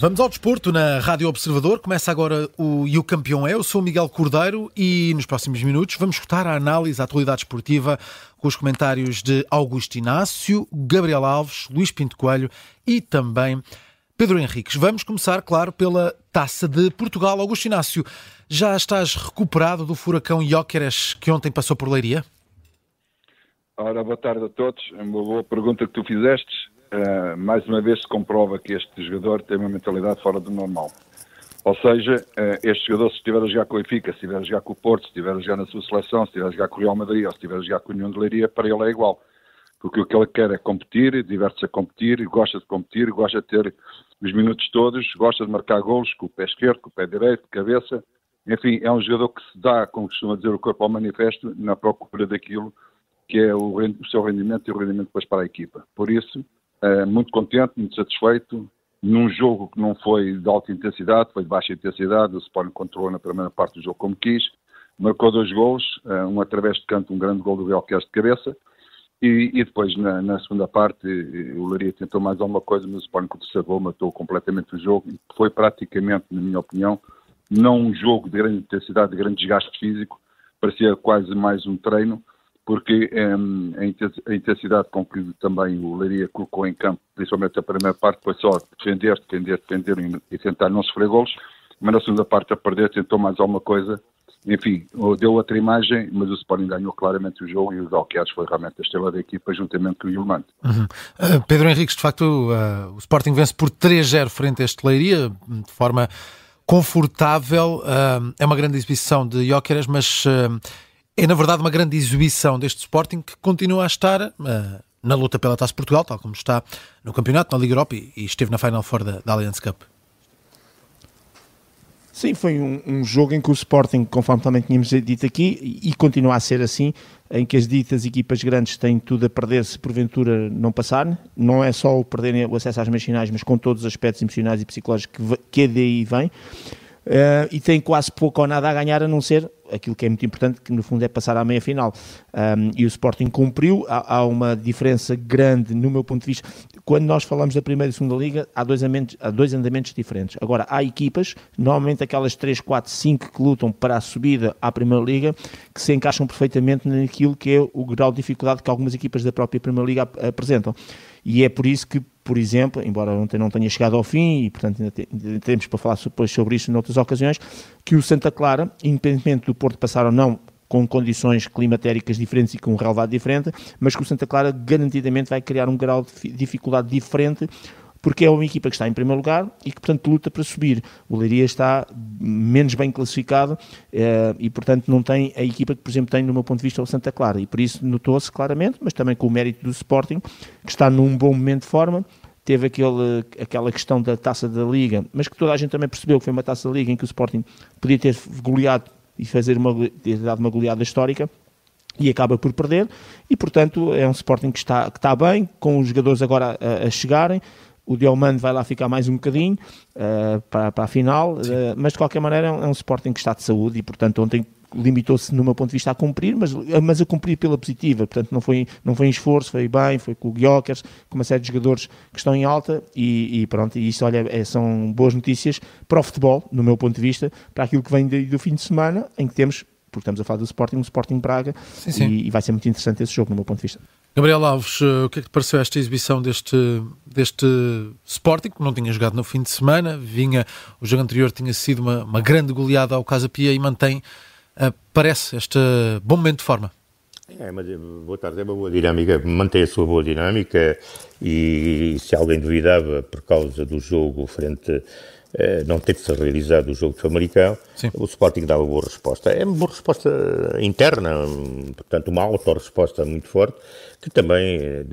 Vamos ao desporto na Rádio Observador. Começa agora o E o Campeão é. Eu sou o Miguel Cordeiro e nos próximos minutos vamos escutar a análise à atualidade esportiva com os comentários de Augusto Inácio, Gabriel Alves, Luís Pinto Coelho e também Pedro Henriques. Vamos começar, claro, pela Taça de Portugal. Augusto Inácio, já estás recuperado do furacão Jóqueres que ontem passou por Leiria? Ora, boa tarde a todos. Uma boa pergunta que tu fizeste. Uh, mais uma vez se comprova que este jogador tem uma mentalidade fora do normal. Ou seja, uh, este jogador, se estiver a jogar com o Benfica, se estiver a jogar com o Porto, se estiver a jogar na sua seleção, se estiver a jogar com o Real Madrid ou se estiver a jogar com o União de Leiria, para ele é igual. Porque o que ele quer é competir, diverte-se a competir, gosta de competir, gosta de ter os minutos todos, gosta de marcar golos com o pé esquerdo, com o pé direito, cabeça. Enfim, é um jogador que se dá, como costuma dizer o corpo ao manifesto, na procura daquilo que é o, o seu rendimento e o rendimento depois para a equipa. Por isso, muito contente, muito satisfeito. Num jogo que não foi de alta intensidade, foi de baixa intensidade, o Sporting controlou na primeira parte do jogo como quis, marcou dois gols, uh, um através de canto, um grande gol do Real Queiroz de cabeça, e, e depois na, na, segunda parte o Laria tentou mais alguma coisa, mas o Sporting com o terceiro gol matou completamente o jogo, foi praticamente, na minha opinião, não um jogo de grande intensidade, de grande desgaste físico, parecia quase mais um treino, porque a intensidade com que também o Leiria colocou em campo, principalmente a primeira parte, foi só defender, defender, defender e, tentar não sofrer golos, mas na segunda parte a perder tentou mais alguma coisa, enfim, deu outra imagem, mas o Sporting ganhou claramente o jogo e o Dalquias foi realmente a estrela da equipa, juntamente com o Ilmante. Uhum. Uh, Pedro Henriques, de facto, uh, o Sporting vence por 3-0 frente a este Leiria, de forma confortável, uh, é uma grande exibição de Jóqueras, mas é, na verdade, uma grande exibição deste Sporting que continua a estar uh, na luta pela Taça Portugal, tal como está no campeonato, na Liga Europa e, e esteve na Final Four da, da Allianz Cup. Sim, foi um, um, jogo em que o Sporting, conforme também tínhamos dito aqui, e, e continua a ser assim, em que as ditas equipas grandes têm tudo a perder se porventura não passar. Não é só o perderem o acesso às meias finais, mas com todos os aspectos emocionais e psicológicos que, que daí vem. Uh, e tem quase pouco ou nada a ganhar, a não ser aquilo que é muito importante, que no fundo é passar à meia final. Um, e o Sporting cumpriu, há, há, uma diferença grande no meu ponto de vista. Quando nós falamos da primeira e segunda liga, há dois, andamentos, há dois andamentos diferentes. Agora, há equipas, normalmente aquelas 3, 4, 5 que lutam para a subida à primeira liga, que se encaixam perfeitamente naquilo que é o grau de dificuldade que algumas equipas da própria primeira liga ap apresentam. E é por isso que por exemplo, embora ontem não tenha chegado ao fim e, portanto, ainda, temos para falar depois sobre isso noutras ocasiões, que o Santa Clara, independentemente do Porto passar ou não com condições climatéricas diferentes e com um relevado diferente, mas que o Santa Clara garantidamente vai criar um grau de dificuldade diferente porque é uma equipa que está em primeiro lugar e que, portanto, luta para subir. O Leiria está menos bem classificado eh, e, portanto, não tem a equipa que, por exemplo, tem, no meu ponto de vista, o Santa Clara. E por isso notou-se claramente, mas também com o mérito do Sporting, que está num bom momento de forma, teve aquele, aquela questão da taça da Liga, mas que toda a gente também percebeu que foi uma taça da Liga em que o Sporting podia ter goleado e fazer uma, ter dado uma goleada histórica e acaba por perder e portanto é um Sporting que está, que está bem, com os jogadores agora a, a chegarem, o Diomando vai lá ficar mais um bocadinho uh, para, para a final, uh, mas de qualquer maneira é um, é um Sporting que está de saúde e, portanto, ontem limitou-se, no meu ponto de vista, a cumprir, mas, mas a cumprir pela positiva. Portanto, não foi, não foi em esforço, foi bem, foi com o Guiocas, com uma série de jogadores que estão em alta e, e pronto, e isso, olha, é, são boas notícias para o futebol, no meu ponto de vista, para aquilo que vem de, do fim de semana, em que temos, porque estamos a falar do Sporting, o Sporting Braga, sim, sim. E, e vai ser muito interessante esse jogo, no meu ponto de vista. Gabriel Alves, eh, o que é que te pareceu esta exibição deste, deste Sporting, que não tinha jogado no fim de semana, vinha, o jogo anterior tinha sido uma, uma grande goleada ao Casa Pia e mantém, uh, parece, este bom momento de forma? É, mas, boa tarde, é uma boa dinâmica, mantém a sua boa dinâmica e se alguém duvidava por causa do jogo frente eh, não ter-se realizado o jogo de Sim. o Sporting dava boa resposta. É uma boa resposta interna, portanto, uma auto-resposta muito forte, que também eh,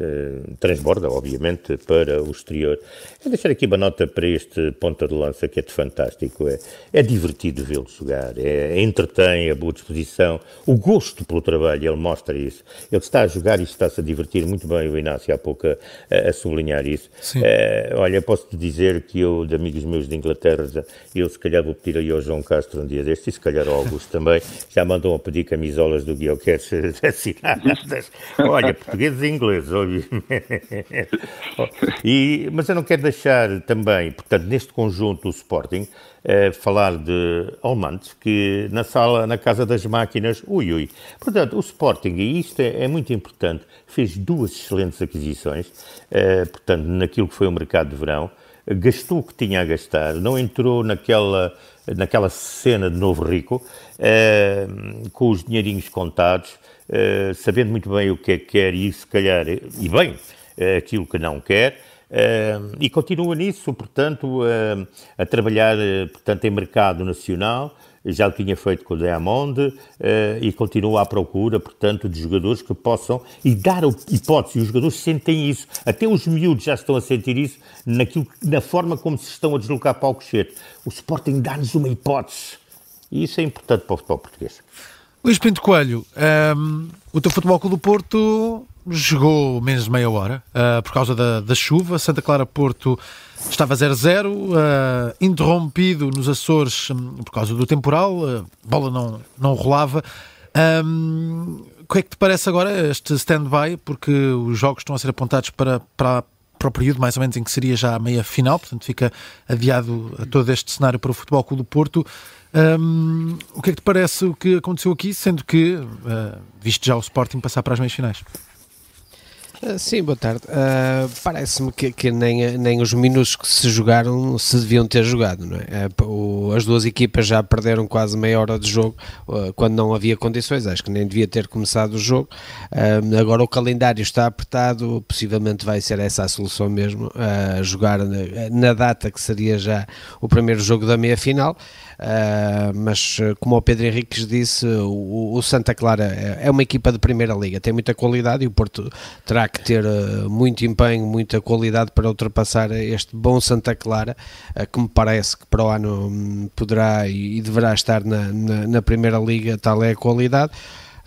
transborda, obviamente, para o exterior. Vou deixar aqui uma nota para este ponta de lança que é de fantástico. É, é divertido vê-lo jogar, é, entretém, a boa disposição, o gosto pelo trabalho, ele mostra isso. Ele está a jogar e está-se a divertir muito bem, o Inácio há pouco a, a sublinhar isso. É, olha, posso-te dizer que eu, de amigos meus de Inglaterra, eu se calhar vou pedir aí ao João Castro um dia destes, e se calhar o Augusto também, já mandam a pedir camisolas do Guilherme assinadas. Olha, portugueses e ingleses, e, mas eu não quero deixar também, portanto, neste conjunto o Sporting, eh, falar de Almantes, que na sala, na Casa das Máquinas, ui, ui. Portanto, o Sporting, e isto é, é muito importante, fez duas excelentes aquisições, eh, portanto, naquilo que foi o mercado de verão, gastou o que tinha a gastar, não entrou naquela, naquela cena de novo rico, eh, com os dinheirinhos contados, eh, sabendo muito bem o que é que quer e se calhar, e bem, eh, aquilo que não quer, e continua nisso, portanto, a trabalhar portanto, em mercado nacional, já o tinha feito com o Diamond e continua à procura, portanto, de jogadores que possam, e dar hipótese, os jogadores sentem isso, até os miúdos já estão a sentir isso naquilo, na forma como se estão a deslocar para o Cochete. O Sporting dá-nos uma hipótese, e isso é importante para o futebol português. Luís Pinto Coelho, um, ehm, o teu Futebol Clube do Porto jogou menos de meia hora uh, por causa da, da, chuva. Santa Clara Porto estava 0-0, uh, interrompido nos Açores um, por causa do temporal, a uh, bola não, não rolava. Um, o é que te parece agora este stand-by? Porque os jogos estão a ser apontados para, para, para o período mais ou menos em que seria já a meia final, portanto fica adiado todo este cenário para o Futebol Clube do Porto. Um, o que é que te parece o que aconteceu aqui, sendo que, uh, visto já o Sporting passar para as meias finais? Uh, sim, boa tarde. Uh, Parece-me que, que, nem, nem os minutos que se jogaram se deviam ter jogado. Não é? o, as duas equipas já perderam quase meia hora de jogo quando não havia condições. Acho que nem devia ter começado o jogo. agora o calendário está apertado, possivelmente vai ser essa a solução mesmo, jogar na, na data que seria já o primeiro jogo da meia final. Uh, mas ah, como o Pedro Henriques disse, o, o, Santa Clara é, é uma equipa de primeira liga, tem muita qualidade e o Porto terá que ter uh, muito empenho, muita qualidade para ultrapassar este bom Santa Clara, uh, que me parece que para o ano um, poderá e, e deverá estar na, na, na primeira liga, tal é a qualidade.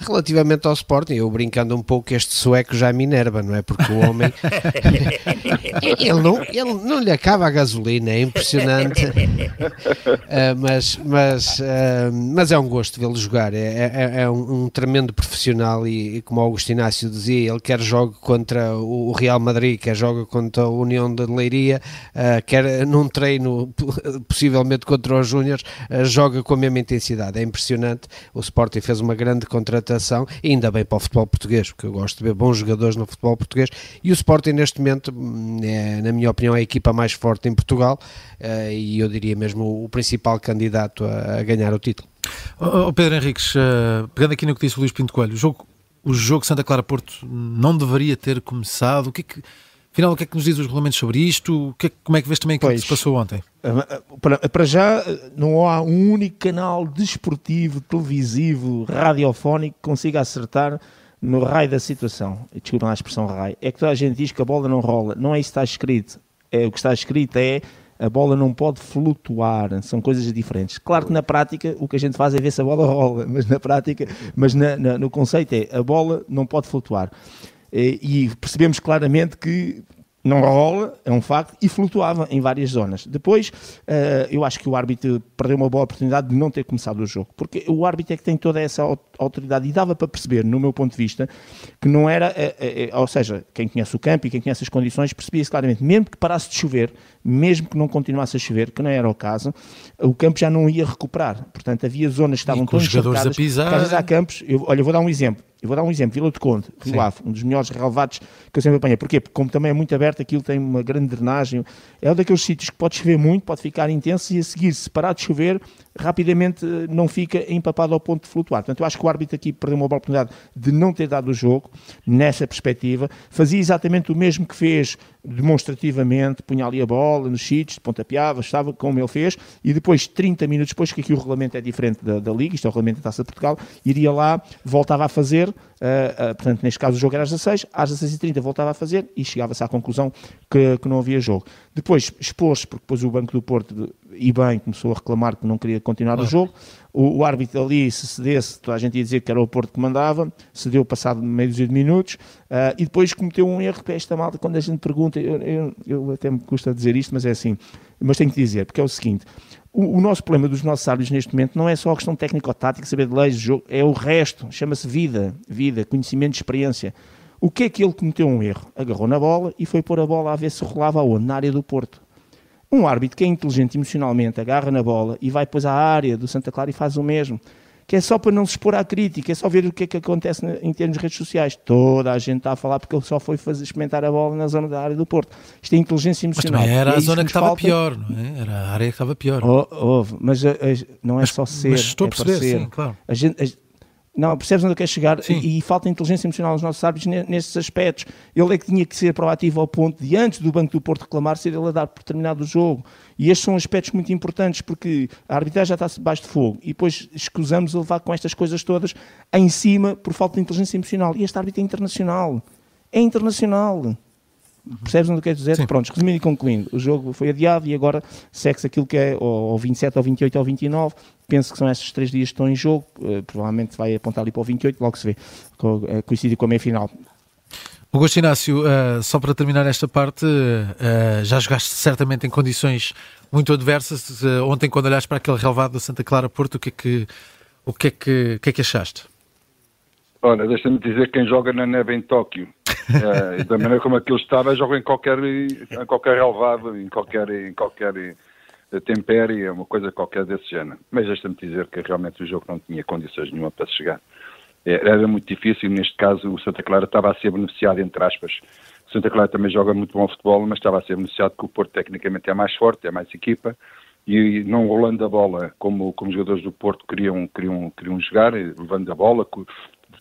Relativamente ao Sporting, eu brincando um pouco, este sueco já me enerva, não é? Porque o homem ele, não, ele não lhe acaba a gasolina, é impressionante. Uh, mas, mas, uh, mas é um gosto vê-lo jogar, é, é, é um, um, tremendo profissional e, e, como o Augusto Inácio dizia, ele quer jogo contra o Real Madrid, quer jogo contra a União de Leiria, uh, quer num treino, possivelmente contra os Júniors, joga com a mesma intensidade, é impressionante. O Sporting fez uma grande contratação e ainda bem para o futebol português, porque eu gosto de ver bons jogadores no futebol português, e o Sporting neste momento, hum, é, na minha opinião, é a equipa mais forte em Portugal, uh, e eu diria mesmo o principal candidato a, a ganhar o título. Oh, Pedro Henriques, uh, pegando aqui no que disse o Luís Pinto Coelho, o jogo, o jogo Santa Clara Porto não deveria ter começado, o que é que Afinal, o que é que nos diz os regulamentos sobre isto? Que, como é que vês também o que se passou ontem? Eh, para, para, já, não há um único canal desportivo, televisivo, radiofónico que consiga acertar no raio da situação. Desculpa a expressão raio. É que toda a gente diz que a bola não rola. Não é isso que está escrito. É, o que está escrito é a bola não pode flutuar, são coisas diferentes. Claro que na prática o que a gente faz é ver se a bola rola, mas na prática, mas na, na, no conceito é a bola não pode flutuar. Eh, e percebemos claramente que não rola, é um facto, e flutuava em várias zonas. Depois, uh, eu acho que o árbitro perdeu uma boa oportunidade de não ter começado o jogo, porque o árbitro é que tem toda essa autoridade e dava para perceber, no meu ponto de vista, que não era, uh, ou seja, quem conhece o campo e quem conhece as condições percebia-se claramente, mesmo que parasse de chover, mesmo que não continuasse a chover, que não era o caso, o campo já não ia recuperar. Portanto, havia zonas que estavam tão jogadores a pisar. Campos, eu, olha, eu vou dar um exemplo. Eu vou dar um exemplo, Vila de Conde, Rio Ave, um dos melhores relevados que eu sempre apanhei. Porquê? Porque como também é muito aberto, aquilo tem uma grande drenagem. É um daqueles sítios que pode chover muito, pode ficar intenso e a seguir, se parar de chover, rapidamente eh, não fica empapado ao ponto de flutuar. Portanto, eu acho que o árbitro aqui perdeu uma oportunidade de não ter dado o jogo, nessa perspectiva. Fazia exatamente o mesmo que fez demonstrativamente, punha ali a bola nos sítios, pontapeava, estava como ele fez, e depois, 30 minutos depois, que aqui o regulamento é diferente da, da Liga, isto é o regulamento da Taça de Portugal, iria lá, voltava a fazer, uh, uh, portanto, neste caso o jogo era às 16, às 16h30 voltava a fazer e chegava-se à conclusão que, que não havia jogo. Depois expôs-se, porque depois o Banco do Porto, e bem, começou a reclamar que não queria continuar o jogo. O, o, árbitro ali, se cedesse, toda a gente ia dizer que era o Porto que mandava, cedeu passado meio de minutos, uh, e depois cometeu um erro que esta malta, quando a gente pergunta, eu, eu, eu, até me custa dizer isto, mas é assim, mas tenho que dizer, porque é o seguinte, O, o, nosso problema dos nossos árbitros neste momento não é só a questão técnico-tática, saber de leis, jogo, é o resto, chama-se vida, vida, conhecimento, experiência. O que é que ele cometeu um erro? Agarrou na bola e foi pôr a bola a ver se rolava aonde? Na área do Porto. Um árbitro que é inteligente emocionalmente, agarra na bola e vai depois à área do Santa Clara e faz o mesmo. Que é só para não se expor à crítica, é só ver o que é que acontece em termos de redes sociais. Toda a gente está a falar porque ele só foi fazer experimentar a bola na zona da área do Porto. Isto é inteligência emocional. Mas também era é a zona que, que estava pior, não é? Era a área que estava pior. Oh, oh, mas a, a, não é Mas- só ser, mas estou a é perceber, sim, claro. A gente, não, percebes onde eu quero chegar? Sim. E, e falta inteligência emocional nos nossos árbitros ne- nesses aspectos. Ele é que tinha que ser proativo ao ponto de, antes do Banco do Porto reclamar, ser ele a dar por terminado o jogo. E estes são aspectos muito importantes, porque a arbitragem já está debaixo de fogo. E depois escusamos a levar com estas coisas todas em cima por falta de inteligência emocional. E este árbitro é internacional. É internacional. Percebes onde eu quero dizer? Sim. Pronto, resumindo e concluindo, o jogo foi adiado e agora segue-se aquilo que é ou, ou 27, ou 28, ou 29. Penso que são estes três dias que estão em jogo. eh, provavelmente vai apontar ali para o 28, logo se vê. Co- eh, coincide com a meia-final. Augusto Inácio, eh, só para terminar esta parte, eh, já jogaste certamente em condições muito adversas. Ontem, quando olhaste para aquele relevado do Santa Clara Porto, o que é que, o que, é que, o que, é que achaste? Olha, deixa-me dizer que quem joga na neve em Tóquio, eh, da maneira como aquilo estava, joga em qualquer, em qualquer relevado, em qualquer, em qualquer eh, tempérie, uma coisa qualquer desse género. Mas deixa-me dizer que realmente o jogo não tinha condições nenhuma para chegar. Eh, Era muito difícil, neste caso o Santa Clara estava a ser beneficiado, entre aspas. O Santa Clara também joga muito bom futebol, mas estava a ser beneficiado porque o Porto tecnicamente é mais forte, é mais equipa, e não rolando a bola como, como os jogadores do Porto queriam, queriam, queriam jogar, levando a bola,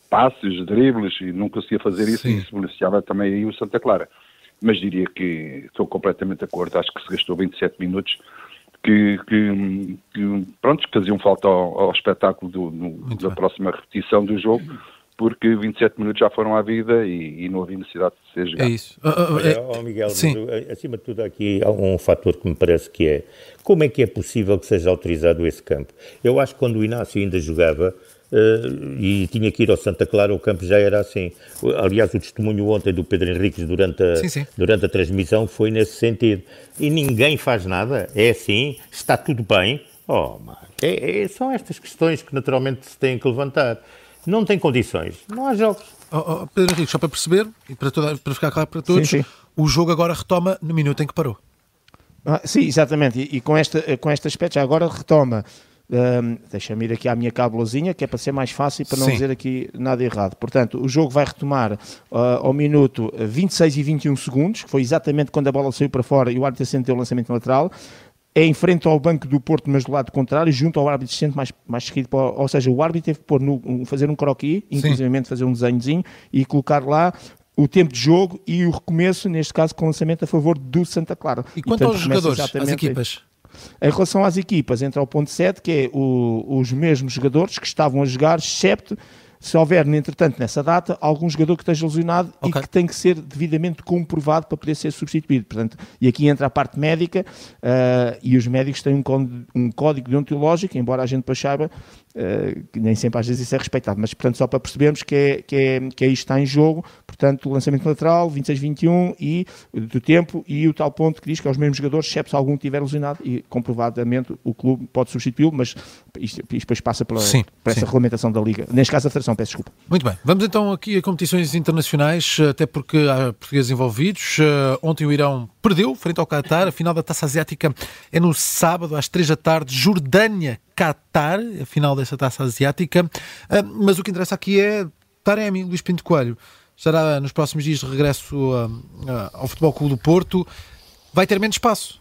passes, dribles, e não conseguia fazer isso, Sim. e isso beneficiava também aí o Santa Clara. Mas diria que estou completamente de acordo, acho que se gastou 27 minutos que, que, que, pronto, que faziam falta ao, ao espetáculo do, no- da bem. próxima repetição do jogo, porque 27 minutos já foram à vida e, e não havia necessidade de ser É jogado. isso. Ah, ah, Olha, é- ó Miguel, sim. mas, eh, acima de tudo aqui há um fator que me parece que é como é que é possível que seja autorizado esse campo? Eu acho que quando o Inácio ainda jogava eh, e tinha que ir ao Santa Clara, o campo já era assim. Aliás, o testemunho ontem do Pedro Henriques durante a, Sim, sim. durante a transmissão foi nesse sentido. E ninguém faz nada, é assim, está tudo bem. Oh, é, é- são estas questões que naturalmente se têm que levantar. Não tem condições, não há jogos. Oh, oh, Pedro Henrique, só para perceber e para, toda- para ficar claro para todos, Sim, sim. o jogo agora retoma no minuto em que parou. Ah, sim, exatamente. E, e com, esta, eh, com este aspecto, já agora retoma. Ahm, Deixa-me ir aqui à minha cabulazinha, que é para ser mais fácil e para não Sim. dizer aqui nada errado. Portanto, o jogo vai retomar ah, ao minuto 26 e 21 segundos, que foi exatamente quando a bola saiu para fora e o árbitro assistente deu o lançamento lateral. É em frente ao banco do Porto, mas do lado contrário, junto ao árbitro assistente mais, mais seguido. Para, ou seja, o árbitro teve que pôr no- fazer um croquis, inclusive fazer um desenhozinho e colocar lá o tempo de jogo e o recomeço, neste caso com lançamento a favor do Santa Clara. E quanto portanto, aos jogadores, às equipas? Em relação às equipas, entra o ponto 7, que é o- os mesmos jogadores que estavam a jogar, excepto se houver, entretanto, nessa data, algum jogador que esteja lesionado Ok. e que tem que ser devidamente comprovado para poder ser substituído. Portanto, e aqui entra a parte médica, ah, e os médicos têm um, um código deontológico, embora a gente depois saiba que nem sempre às vezes isso é respeitado, mas portanto só para percebermos que é, que é, que é isto está em jogo, portanto o lançamento lateral, 26-21 e do tempo e o tal ponto que diz que é os mesmos jogadores, excepto se algum estiver lesionado e comprovadamente o clube pode substituí-lo, mas isto, isto depois passa pela, Sim, por essa sim. regulamentação da Liga. Neste caso a Federação, peço desculpa. Muito bem, vamos então aqui a competições internacionais, até porque há portugueses envolvidos. Eh, Ontem o Irão perdeu frente ao Qatar, a final da Taça Asiática é no sábado às três da tarde, Jordânia-Qatar, a final dessa Taça Asiática. Eh, Mas o que interessa aqui é Taremi, Luís Pinto Coelho. Estará nos próximos dias de regresso ah, ah, ao Futebol Clube do Porto. Vai ter menos espaço.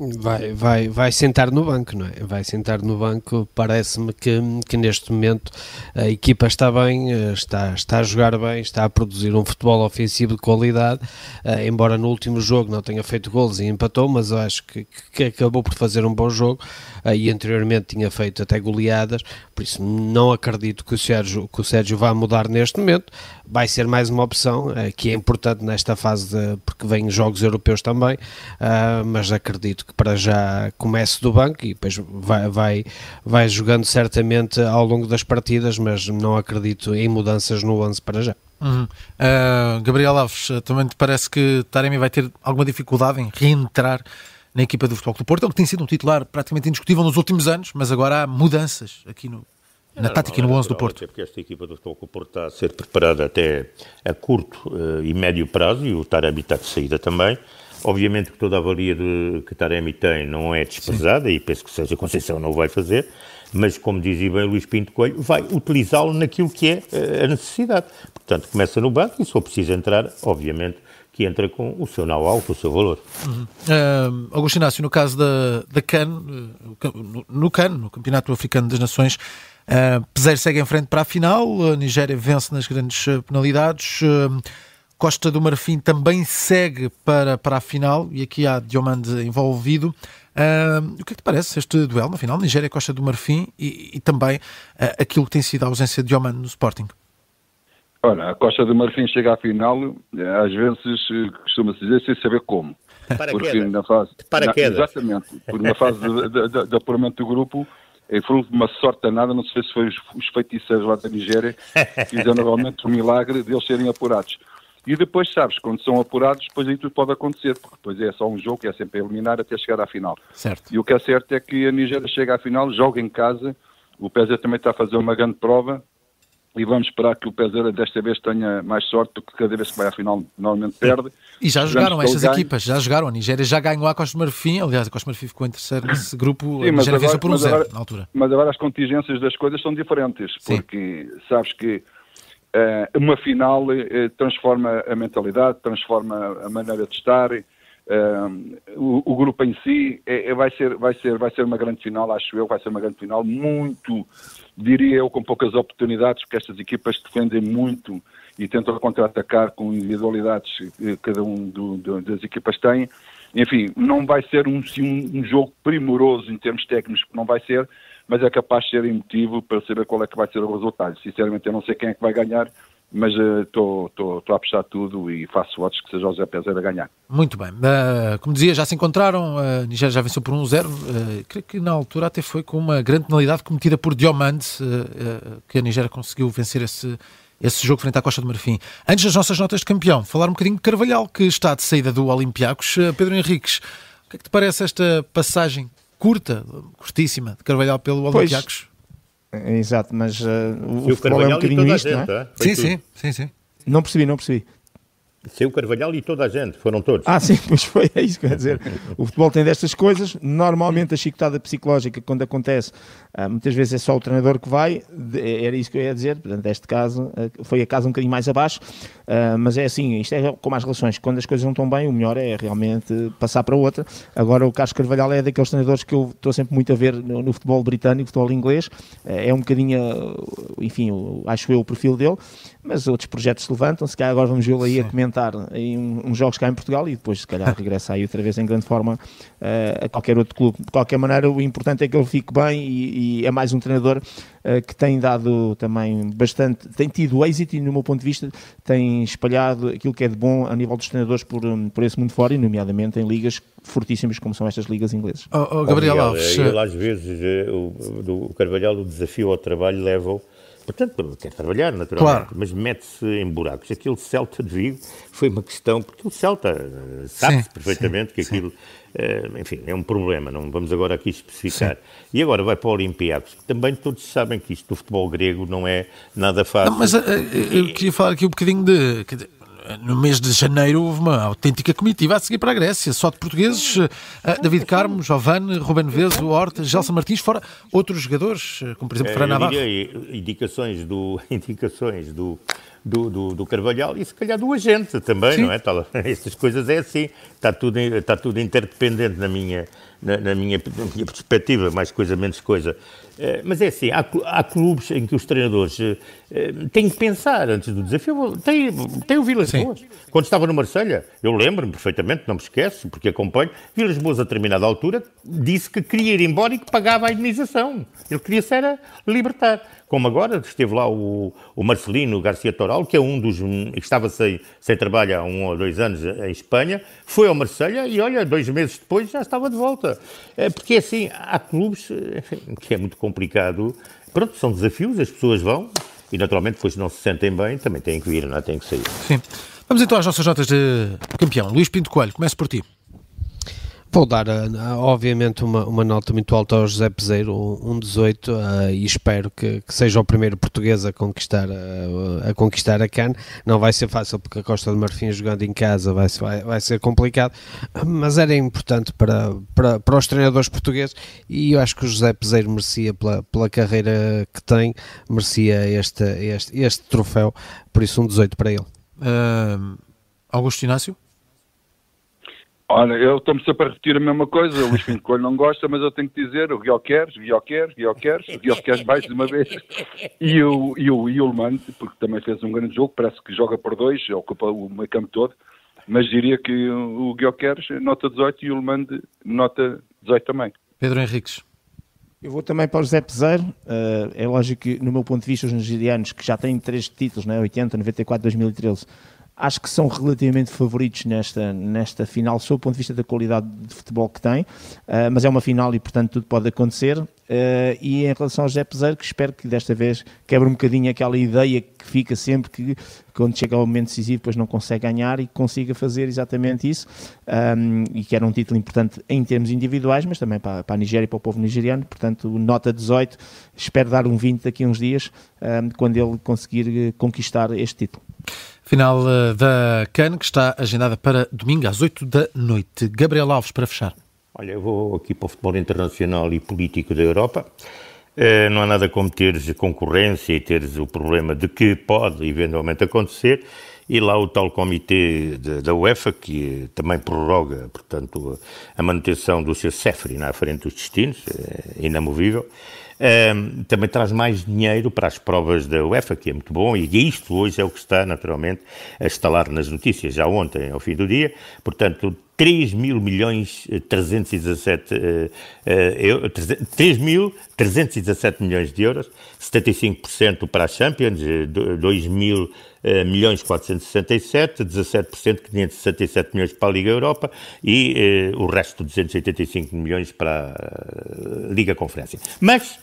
Vai, vai, vai sentar no banco, não é? Vai sentar no banco. Parece-me que, que neste momento a equipa está bem, eh, está, está a jogar bem, está a produzir um futebol ofensivo de qualidade. eh, embora no último jogo não tenha feito golos e empatou, mas eu acho que, que acabou por fazer um bom jogo eh, e anteriormente tinha feito até goleadas. Por isso, não acredito que o Sérgio, que o Sérgio vá mudar neste momento. Vai ser mais uma opção que é importante nesta fase, de, porque vêm jogos europeus também, mas acredito que para já comece do banco e depois vai, vai, vai jogando certamente ao longo das partidas, mas não acredito em mudanças no 11 para já. Uhum. Ah, Gabriel Alves, ah, também te parece que Taremi vai ter alguma dificuldade em reentrar na equipa do Futebol Clube Porto. Ele que tem sido um titular praticamente indiscutível nos últimos anos, mas agora há mudanças aqui no, na Não, tática e no é 11 do Porto. Até porque esta equipa do Futebol Clube Porto está a ser preparada até a curto eh, e médio prazo e o Taremi está de saída também. Obviamente que toda a avalia de, que Taremi tem não é desprezada e penso que seja Conceição não vai fazer, mas como dizia bem Luís Pinto Coelho, vai utilizá-lo naquilo que é eh, a necessidade. Portanto, começa no banco e se for preciso entrar, obviamente que entra com o seu know-how, com o seu valor. Uh, Augusto Inácio, no caso da, da CAN, uh, no, no CAN, no Campeonato Africano das Nações, uh, Peseiro segue em frente para a final, a Nigéria vence nas grandes uh, penalidades, uh, Costa do Marfim também segue para, para a final, e aqui há Diomande envolvido. Uh, o que é que te parece este duelo na final, Nigéria-Costa do Marfim, e, e também uh, aquilo que tem sido a ausência de Diomande no Sporting? Olha, a Costa do Marfim chega à final, eh, às vezes eh, costuma-se dizer sem saber como. Para Porque queda. na fase. Para na- queda. Exatamente. Porque na fase de, de, de, de apuramento do grupo, eh, foi uma sorte danada, não sei se foi os, os feiticeiros lá da Nigéria que fizeram realmente o milagre de eles serem apurados. E depois, sabes, quando são apurados, depois aí tudo pode acontecer, porque depois é só um jogo que é sempre a eliminar até chegar à final. Certo. E o que é certo é que a Nigéria chega à final, joga em casa, o Pézer também está a fazer uma grande prova e vamos esperar que o Pézer desta vez tenha mais sorte do que cada vez que vai à final normalmente perde. E já jogaram estas equipas, já jogaram. A Nigéria já ganhou a Costa do Marfim, aliás, a Costa do Marfim ficou em terceiro nesse grupo, a Sim, mas Nigéria venceu por um zero agora- na altura. Mas agora as contingências das coisas são diferentes, Sim. porque sabes que uma final eh, transforma a mentalidade, transforma a maneira de estar. eh, o, o grupo em si é- é- vai, ser, vai, ser, vai ser uma grande final, acho eu, vai ser uma grande final, muito, diria eu, com poucas oportunidades, porque estas equipas defendem muito e tentam contra-atacar com individualidades que cada um do- do- das equipas tem. Enfim, não vai ser um, um, um jogo primoroso em termos técnicos, não vai ser, mas é capaz de ser emotivo para saber qual é que vai ser o resultado. Sinceramente, eu não sei quem é que vai ganhar, mas estou a apostar tudo e faço votos que seja o Zé Pezer a ganhar. Muito bem. Uh, como dizia, já se encontraram. A Nigéria já venceu por 1-0. Uh, creio que na altura até foi com uma grande penalidade cometida por Diomande uh, uh, que a Nigéria conseguiu vencer esse, esse jogo frente à Costa do Marfim. Antes das nossas notas de campeão, falar um bocadinho de Carvalhal, que está de saída do Olympiacos. Uh, Pedro Henriques, o que é que te parece esta passagem curta, curtíssima, de Carvalhal pelo. Olympiacos? É, Exato, mas uh, o, Foi o futebol é um e bocadinho isto, não gente, é? ah? Foi Sim, sim, sim, sim. Não percebi, não percebi. Saiu o Carvalhal e toda a gente, foram todos. Ah, sim, pois foi, é isso que eu ia dizer. O futebol tem destas coisas. Normalmente a chicotada psicológica, quando acontece, ah, muitas vezes é só o treinador que vai. De- Era isso que eu ia dizer. Portanto, neste caso, ah, foi a casa um bocadinho mais abaixo. Ah, mas é assim, isto é como as relações. Quando as coisas não estão bem, o melhor é realmente passar para outra. Agora, o Carlos Carvalhal é daqueles treinadores que eu estou sempre muito a ver no, futebol britânico, futebol inglês. Ah, É um bocadinho, enfim, acho eu o perfil dele. Mas outros projetos se levantam. Se calhar agora vamos vê-lo aí a comentar em um- uns jogos cá em Portugal e depois, se calhar, regressa aí outra vez em grande forma eh, a qualquer outro clube. De qualquer maneira, o importante é que ele fique bem e, e é mais um treinador eh, que tem dado também bastante, tem tido êxito e, no meu ponto de vista, tem espalhado aquilo que é de bom a nível dos treinadores por, hum, por esse mundo fora e, nomeadamente, em ligas fortíssimas como são estas ligas inglesas. Oh, oh, Gabriel Alves, Ele, às vezes, eh, o, o Carvalhal, o desafio ao trabalho leva-o. Portanto, quer trabalhar, naturalmente, Claro. mas mete-se em buracos. Aquele Celta de Vigo foi uma questão, porque o Celta eh, sabe-se Sim, perfeitamente sim, que sim. aquilo, eh, enfim, é um problema, não vamos agora aqui especificar. E agora vai para o Olympiacos, que também todos sabem que isto do futebol grego não é nada fácil. Não, mas eh, eu queria falar aqui um bocadinho de. No mês de janeiro houve uma autêntica comitiva a seguir para a Grécia, só de portugueses, eh, David Carmo, Giovanni, Ruben Veso, Horta, Gelson Martins, fora outros jogadores, eh, como por exemplo Eh, Fran eu Navarro. diria indicações do, indicações do, do, do, do Carvalhal e se calhar do agente também, Sim. não é? Tal, estas coisas é assim, está tudo, está tudo interdependente na minha, na, na minha, na minha perspectiva, mais coisa, menos coisa. Eh, Mas é assim, há, há clubes em que os treinadores eh, eh, têm que pensar antes do desafio. Tem, tem o Vilas Sim. Boas. Quando estava no Marselha, eu lembro-me perfeitamente, não me esqueço, porque acompanho, Vilas Boas a determinada altura disse que queria ir embora e que pagava a indenização. Ele queria se era libertar. Como agora esteve lá o, o Marcelino Garcia Toral, que é um dos que estava sem, sem trabalho há um ou dois anos em Espanha, foi ao Marselha e olha, dois meses depois já estava de volta. É, porque assim, há clubes que é muito complicado. Pronto, são desafios, as pessoas vão e naturalmente depois não se sentem bem, também têm que ir, não é? têm que sair. Sim. Vamos então às nossas notas de campeão. Luís Pinto Coelho, começo por ti. Vou dar, eh, obviamente, uma, uma nota muito alta ao José Peseiro, um 18, uh, e espero que, que, seja o primeiro português a conquistar, uh, a conquistar a CAN. Não vai ser fácil porque a Costa do Marfim jogando em casa vai, vai, vai ser complicado, mas era importante para, para, para os treinadores portugueses e eu acho que o José Peseiro merecia, pela, pela carreira que tem, merecia este, este, este troféu, por isso um 18 para ele. Uh, Augusto Inácio? Olha, eu estou-me sempre a repetir a mesma coisa. O Luís Pinto Coelho não gosta, mas eu tenho que dizer: o Guilherme, Guilherme, Guilherme, o Guilherme mais de uma vez. E o, e o Yulman, porque também fez um grande jogo, parece que joga por dois, ocupa o meio campo todo. Mas diria que o Guilherme, nota 18 e o Yulman, nota 18 também. Pedro Henriques. Eu vou também para o José Peseiro. Uh, é lógico que, no meu ponto de vista, os nigerianos, que já têm três títulos, né, 80, 94, 2013, acho que são relativamente favoritos nesta, nesta final, sob o ponto de vista da qualidade de futebol que têm, uh, mas é uma final e, portanto, tudo pode acontecer. Uh, e em relação ao José Peseiro, que espero que desta vez quebre um bocadinho aquela ideia que fica sempre que, quando chega ao momento decisivo, depois não consegue ganhar e consiga fazer exatamente isso. Um, e que era um título importante em termos individuais, mas também para, para a Nigéria e para o povo nigeriano. Portanto, nota 18, espero dar um 20 daqui a uns dias, um, quando ele conseguir eh, conquistar este título. Final uh, da CAN, que está agendada para domingo às 8 da noite. Gabriel Alves, para fechar. Olha, eu vou aqui para o futebol internacional e político da Europa. Uh, não há nada como teres concorrência e teres o problema de que pode eventualmente acontecer. E lá o tal comitê de, da UEFA, que também prorroga, portanto, a manutenção do seu Sefri na frente dos destinos, é inamovível. Um, também traz mais dinheiro para as provas da UEFA, que é muito bom, e isto hoje é o que está, naturalmente, a instalar nas notícias, já ontem, ao fim do dia. Portanto, 3 mil milhões 317 uh, uh, 3 mil 317 milhões de euros, 75% para a Champions, 2 mil uh, milhões 467, 17% 567 milhões para a Liga Europa e o resto 285 milhões para a Liga Conferência. Mas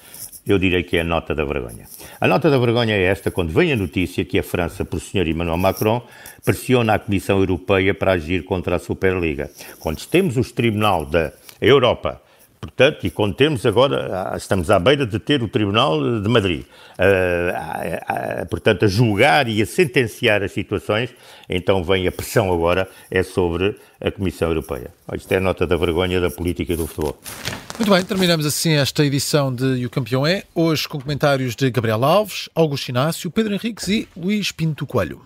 eu direi que é a nota da vergonha. A nota da vergonha é esta, quando vem a notícia que a França, por Sr. Emmanuel Macron, pressiona a Comissão Europeia para agir contra a Superliga. Quando temos o Tribunal da Europa Portanto, e quando temos agora, ah, estamos à beira de ter o Tribunal de Madrid, uh, uh, portanto, a julgar e a sentenciar as situações, então vem a pressão agora, é sobre a Comissão Europeia. Isto é a nota da vergonha da política do futebol. Muito bem, terminamos assim esta edição de E o Campeão é, hoje com comentários de Gabriel Alves, Augusto Inácio, Pedro Henriques e Luís Pinto Coelho.